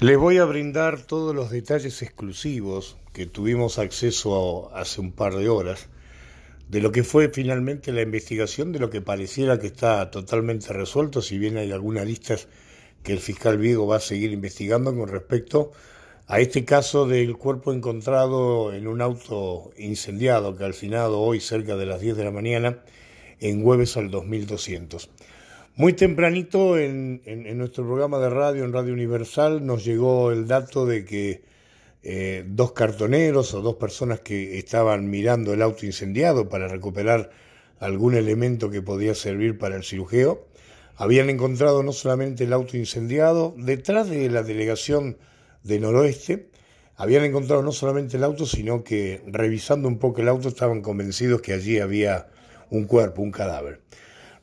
Les voy a brindar todos los detalles exclusivos que tuvimos acceso a, hace un par de horas de lo que fue finalmente la investigación, de lo que pareciera que está totalmente resuelto, si bien hay algunas listas que el fiscal Viego va a seguir investigando con respecto a este caso del cuerpo encontrado en un auto incendiado, calcinado hoy cerca de las 10 de la mañana en Jueves al 2200. Muy tempranito en, nuestro programa de radio, en Radio Universal, nos llegó el dato de que eh, dos cartoneros o dos personas que estaban mirando el auto incendiado para recuperar algún elemento que podía servir para el cirujeo, habían encontrado no solamente el auto incendiado, detrás de la delegación de Noroeste, habían encontrado no solamente el auto, sino que revisando un poco el auto estaban convencidos que allí había un cuerpo, un cadáver.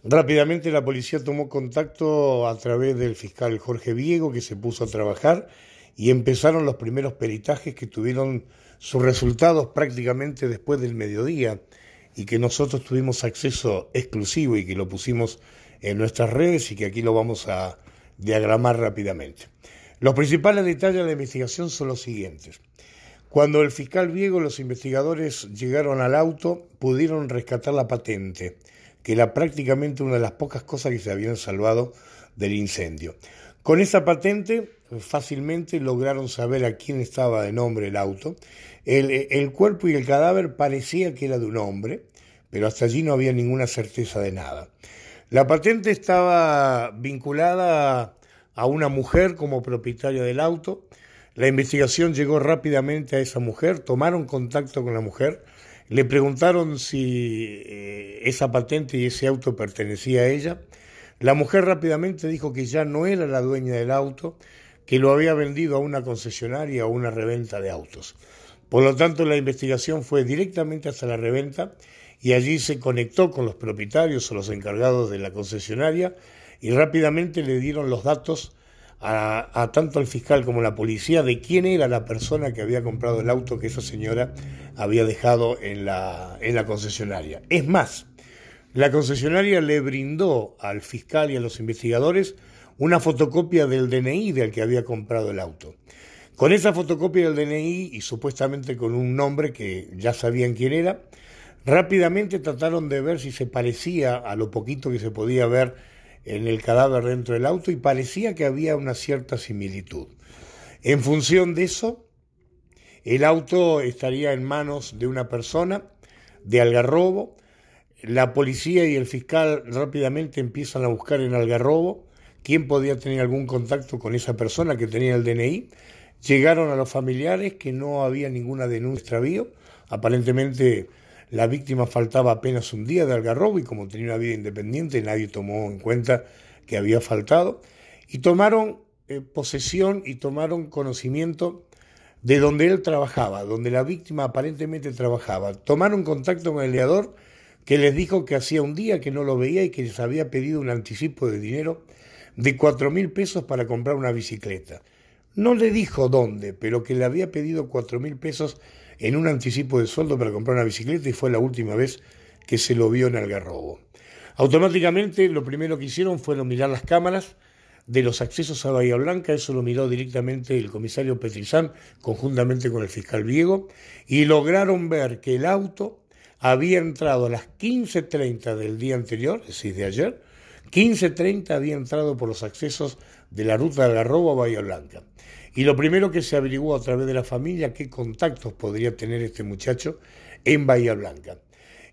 Rápidamente la policía tomó contacto a través del fiscal Jorge Viego, que se puso a trabajar, y empezaron los primeros peritajes que tuvieron sus resultados prácticamente después del mediodía y que nosotros tuvimos acceso exclusivo y que lo pusimos en nuestras redes y que aquí lo vamos a diagramar rápidamente. Los principales detalles de la investigación son los siguientes. Cuando el fiscal Viego y los investigadores llegaron al auto, pudieron rescatar la patente que era prácticamente una de las pocas cosas que se habían salvado del incendio. Con esa patente fácilmente lograron saber a quién estaba de nombre el auto. El, cuerpo y el cadáver parecía que era de un hombre, pero hasta allí no había ninguna certeza de nada. La patente estaba vinculada a una mujer como propietaria del auto. La investigación llegó rápidamente a esa mujer, tomaron contacto con la mujer, le preguntaron si eh, esa patente y ese auto pertenecía a ella. La mujer rápidamente dijo que ya no era la dueña del auto, que lo había vendido a una concesionaria o una reventa de autos. Por lo tanto, la investigación fue directamente hasta la reventa y allí se conectó con los propietarios o los encargados de la concesionaria y rápidamente le dieron los datos a, tanto al fiscal como a la policía de quién era la persona que había comprado el auto que esa señora había dejado en la, en la concesionaria. Es más, la concesionaria le brindó al fiscal y a los investigadores una fotocopia del DNI del que había comprado el auto. Con esa fotocopia del DNI y supuestamente con un nombre que ya sabían quién era, rápidamente trataron de ver si se parecía a lo poquito que se podía ver en el cadáver dentro del auto y parecía que había una cierta similitud. En función de eso, el auto estaría en manos de una persona de Algarrobo. La policía y el fiscal rápidamente empiezan a buscar en Algarrobo quién podía tener algún contacto con esa persona que tenía el DNI. Llegaron a los familiares que no había ninguna denuncia extravío. Aparentemente la víctima faltaba apenas un día de Algarrobo y como tenía una vida independiente nadie tomó en cuenta que había faltado. Y tomaron eh, posesión y tomaron conocimiento de donde él trabajaba, donde la víctima aparentemente trabajaba. Tomaron contacto con el leador que les dijo que hacía un día que no lo veía y que les había pedido un anticipo de dinero de cuatro mil pesos para comprar una bicicleta. No le dijo dónde, pero que le había pedido cuatro mil pesos en un anticipo de sueldo para comprar una bicicleta y fue la última vez que se lo vio en Algarrobo. Automáticamente lo primero que hicieron fue mirar las cámaras de los accesos a Bahía Blanca, eso lo miró directamente el comisario Petrizán conjuntamente con el fiscal Viego y lograron ver que el auto había entrado a las 15.30 del día anterior, es decir, de ayer, 15.30 había entrado por los accesos de la ruta de Algarrobo a Bahía Blanca. Y lo primero que se averiguó a través de la familia, qué contactos podría tener este muchacho en Bahía Blanca.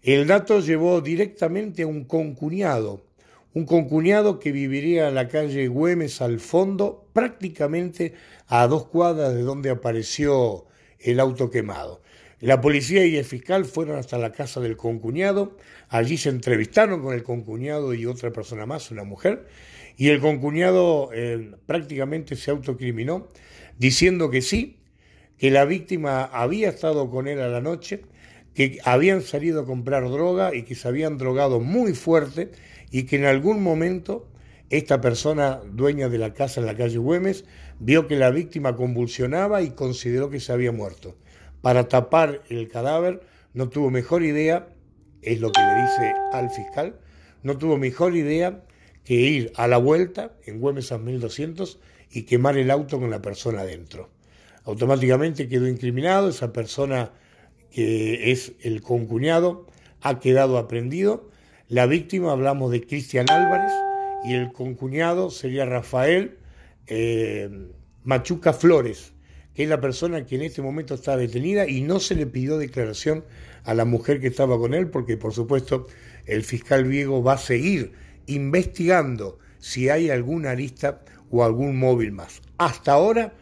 El dato llevó directamente a un concuñado, un concuñado que viviría en la calle Güemes al fondo, prácticamente a dos cuadras de donde apareció el auto quemado. La policía y el fiscal fueron hasta la casa del concuñado, allí se entrevistaron con el concuñado y otra persona más, una mujer, y el concuñado eh, prácticamente se autocriminó diciendo que sí, que la víctima había estado con él a la noche, que habían salido a comprar droga y que se habían drogado muy fuerte y que en algún momento esta persona, dueña de la casa en la calle Güemes, vio que la víctima convulsionaba y consideró que se había muerto. Para tapar el cadáver no tuvo mejor idea, es lo que le dice al fiscal, no tuvo mejor idea que ir a la vuelta en Güemes 1200 y quemar el auto con la persona adentro. Automáticamente quedó incriminado, esa persona que es el concuñado ha quedado aprendido. La víctima, hablamos de Cristian Álvarez, y el concuñado sería Rafael eh, Machuca Flores, que es la persona que en este momento está detenida y no se le pidió declaración a la mujer que estaba con él, porque por supuesto el fiscal Viego va a seguir investigando si hay alguna arista o algún móvil más. Hasta ahora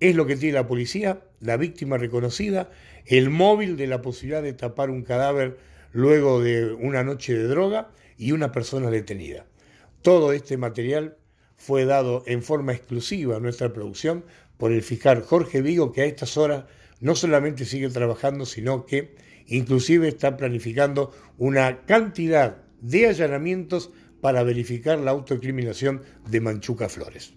es lo que tiene la policía, la víctima reconocida, el móvil de la posibilidad de tapar un cadáver luego de una noche de droga y una persona detenida. Todo este material fue dado en forma exclusiva a nuestra producción por el fiscal Jorge Vigo, que a estas horas no solamente sigue trabajando, sino que inclusive está planificando una cantidad de allanamientos para verificar la autocriminación de Manchuca Flores.